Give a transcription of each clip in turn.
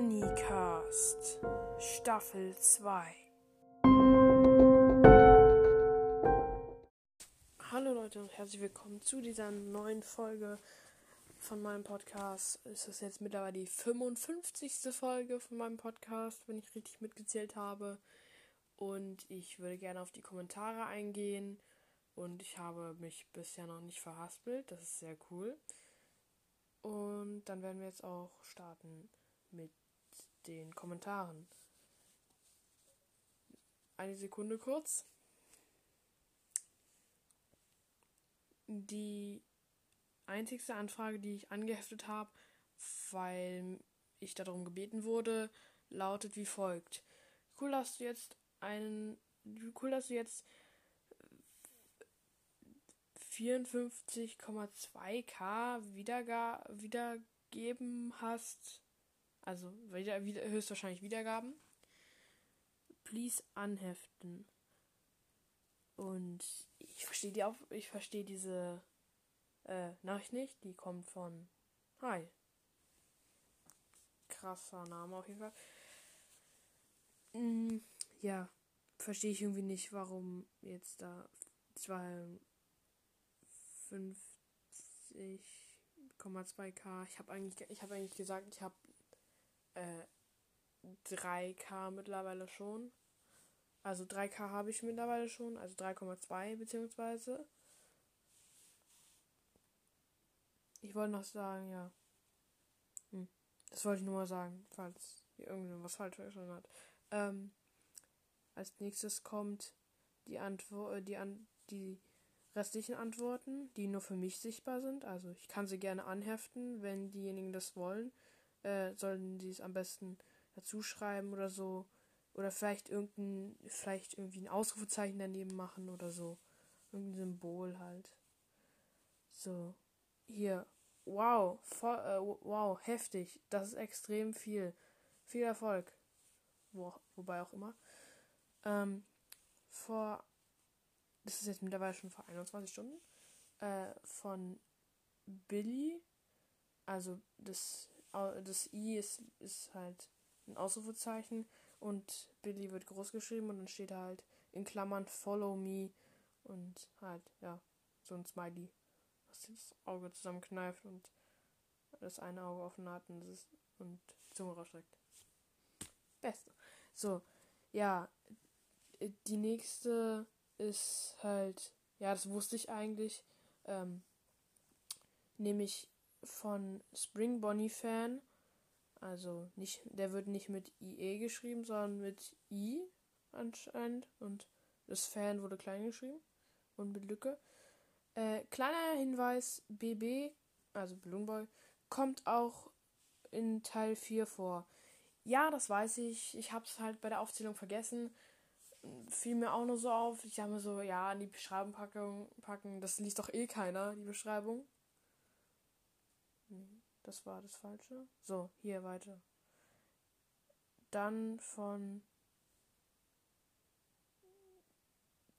Bonnycast Staffel 2 Hallo Leute und herzlich willkommen zu dieser neuen Folge von meinem Podcast. Es ist jetzt mittlerweile die 55. Folge von meinem Podcast, wenn ich richtig mitgezählt habe. Und ich würde gerne auf die Kommentare eingehen. Und ich habe mich bisher noch nicht verhaspelt. Das ist sehr cool. Und dann werden wir jetzt auch starten mit den Kommentaren. Eine Sekunde kurz. Die einzigste Anfrage, die ich angeheftet habe, weil ich darum gebeten wurde, lautet wie folgt. Cool, dass du jetzt einen. Cool, dass du jetzt 54,2k Wiederga wiedergeben hast. Also wieder, wieder, höchstwahrscheinlich Wiedergaben. Please anheften. Und ich verstehe die auch, ich verstehe diese äh, Nachricht nicht. Die kommt von Hi. Krasser Name auf jeden Fall. Mm, ja, verstehe ich irgendwie nicht, warum jetzt da zwei 50,2k. Ich habe eigentlich, ich habe eigentlich gesagt, ich habe äh, 3k mittlerweile schon. Also 3k habe ich mittlerweile schon, also 3,2 beziehungsweise. Ich wollte noch sagen, ja. Hm. Das wollte ich nur mal sagen, falls hier irgendwas falsch verstanden hat. Ähm, als nächstes kommt die Antwort, äh, die an die restlichen Antworten, die nur für mich sichtbar sind. Also ich kann sie gerne anheften, wenn diejenigen das wollen. Äh, sollen sie es am besten dazu schreiben oder so. Oder vielleicht irgendein, vielleicht irgendwie ein Ausrufezeichen daneben machen oder so. Irgendein Symbol halt. So. Hier. Wow. Voll, äh, wow, heftig. Das ist extrem viel. Viel Erfolg. Wo, wobei auch immer. Ähm, vor das ist jetzt mittlerweile schon vor 21 Stunden, äh, von Billy. Also das, das I ist, ist halt ein Ausrufezeichen und Billy wird groß geschrieben und dann steht halt in Klammern Follow Me und halt, ja, so ein Smiley, was das Auge zusammenkneift und das eine Auge offen hat und, ist, und die Zunge rausstreckt. Beste. So, ja, die nächste ist halt, ja, das wusste ich eigentlich, ähm, nämlich von Spring Bonnie Fan. Also nicht, der wird nicht mit IE geschrieben, sondern mit I anscheinend. Und das Fan wurde klein geschrieben und mit Lücke. Äh, kleiner Hinweis, BB, also Balloon Boy, kommt auch in Teil 4 vor. Ja, das weiß ich. Ich habe es halt bei der Aufzählung vergessen fiel mir auch nur so auf. Ich habe mir so, ja, in die Beschreibung packen, packen. Das liest doch eh keiner, die Beschreibung. Das war das Falsche. So, hier weiter. Dann von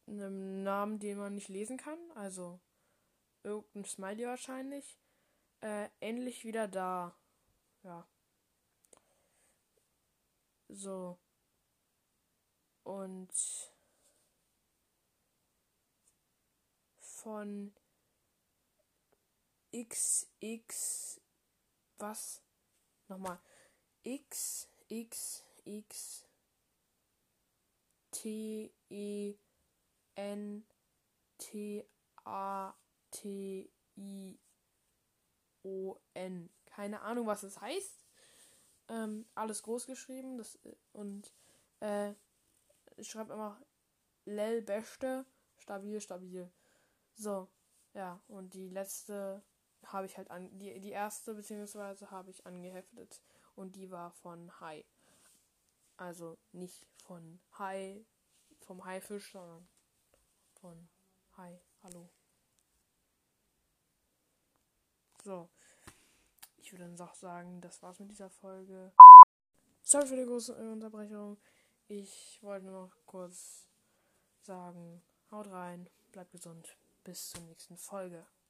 einem Namen, den man nicht lesen kann. Also irgendein Smiley wahrscheinlich. Äh, endlich wieder da. Ja. So. Und von XX was? Nochmal. X X X T E N T A T I O N. Keine Ahnung, was das heißt. Ähm, alles groß geschrieben. Das, und äh, ich schreibe immer Lel Beste, stabil, stabil. So, ja, und die letzte habe ich halt an, die, die erste beziehungsweise habe ich angeheftet und die war von Hai. Also nicht von Hai, vom Haifisch, sondern von Hai. Hallo. So. Ich würde dann auch sagen, das war's mit dieser Folge. Sorry für die große Unterbrechung. Ich wollte nur noch kurz sagen, haut rein, bleibt gesund, bis zur nächsten Folge.